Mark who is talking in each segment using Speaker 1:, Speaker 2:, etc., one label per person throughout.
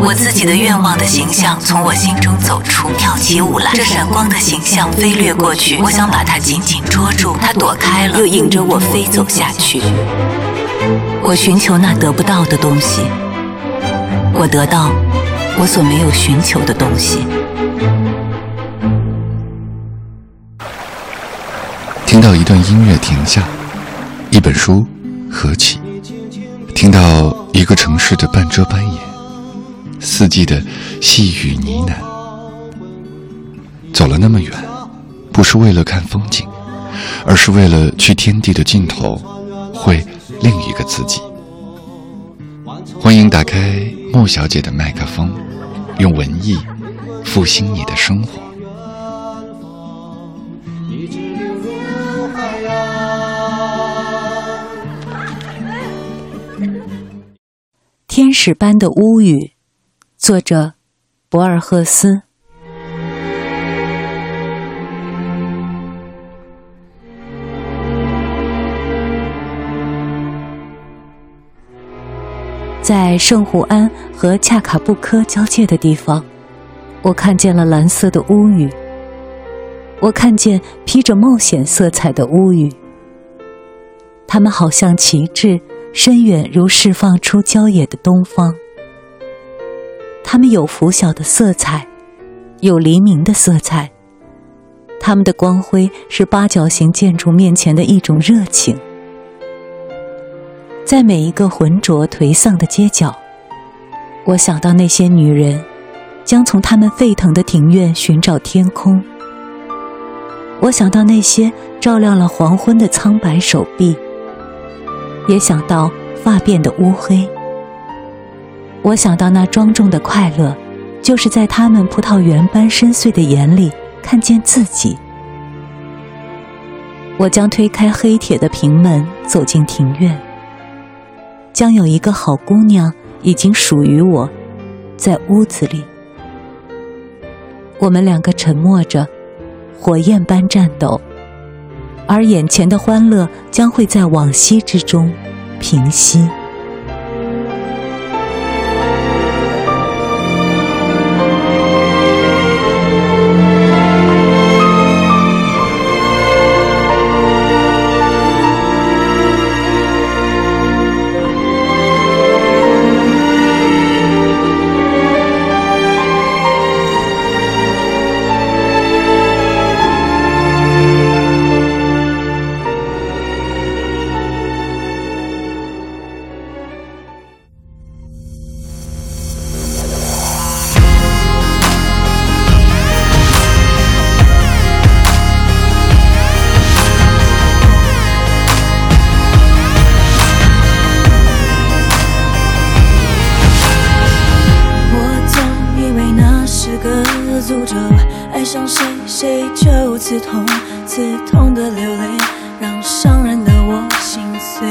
Speaker 1: 我自己的愿望的形象从我心中走出，跳起舞来。这闪光的形象飞掠过去，我想把它紧紧捉住，它躲开了，又引着我飞走下去。我寻求那得不到的东西，我得到我所没有寻求的东西。
Speaker 2: 听到一段音乐停下，一本书合起，听到一个城市的半遮半掩。四季的细雨呢喃，走了那么远，不是为了看风景，而是为了去天地的尽头，会另一个自己。欢迎打开莫小姐的麦克风，用文艺复兴你的生活。
Speaker 1: 天使般的乌语。作者博尔赫斯。在圣胡安和恰卡布科交界的地方，我看见了蓝色的乌云。我看见披着冒险色彩的乌云，它们好像旗帜，深远如释放出郊野的东方。它们有拂晓的色彩，有黎明的色彩。它们的光辉是八角形建筑面前的一种热情。在每一个浑浊颓丧的街角，我想到那些女人，将从他们沸腾的庭院寻找天空。我想到那些照亮了黄昏的苍白手臂，也想到发辫的乌黑。我想到那庄重的快乐，就是在他们葡萄园般深邃的眼里看见自己。我将推开黑铁的平门，走进庭院。将有一个好姑娘已经属于我，在屋子里。我们两个沉默着，火焰般战斗，而眼前的欢乐将会在往昔之中平息。诅咒爱上谁谁就刺痛，刺痛的流泪，让伤人的我心碎。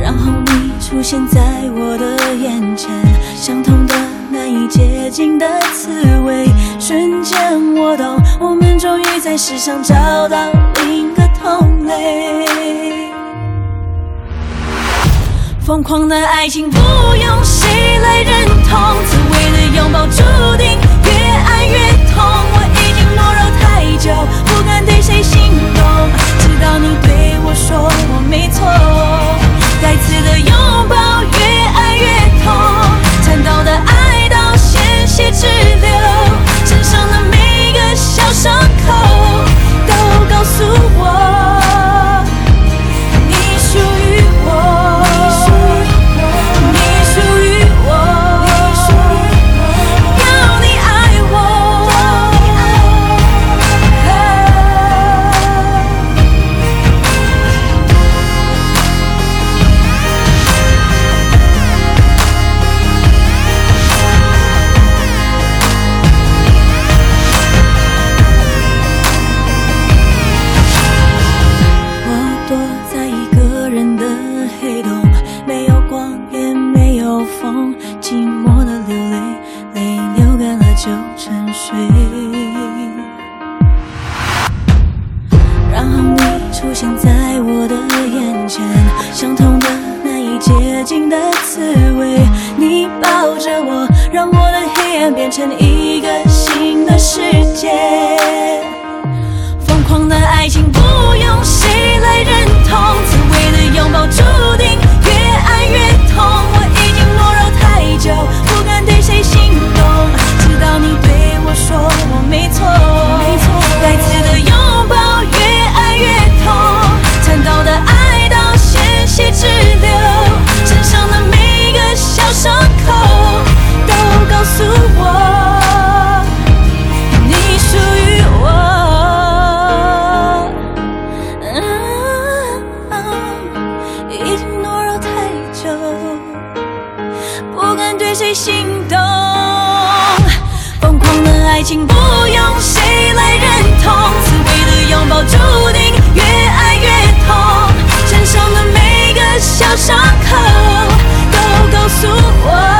Speaker 1: 然后你出现在我的眼前，相同的难以接近的滋味，瞬间我懂，我们终于在世上找到另一个同类。疯狂的爱情不用谁来认同，刺猬的拥抱注定越。爱越痛，我已经懦弱太久，不敢对谁风，寂寞的流泪，泪流干了就沉
Speaker 3: 睡。然后你出现在我的眼前，相同的难以接近的滋味，你抱着我，让我的黑暗变成一。爱情不用谁来认同，滋味的拥抱注定越爱越痛，身上的每个小伤口都告诉我。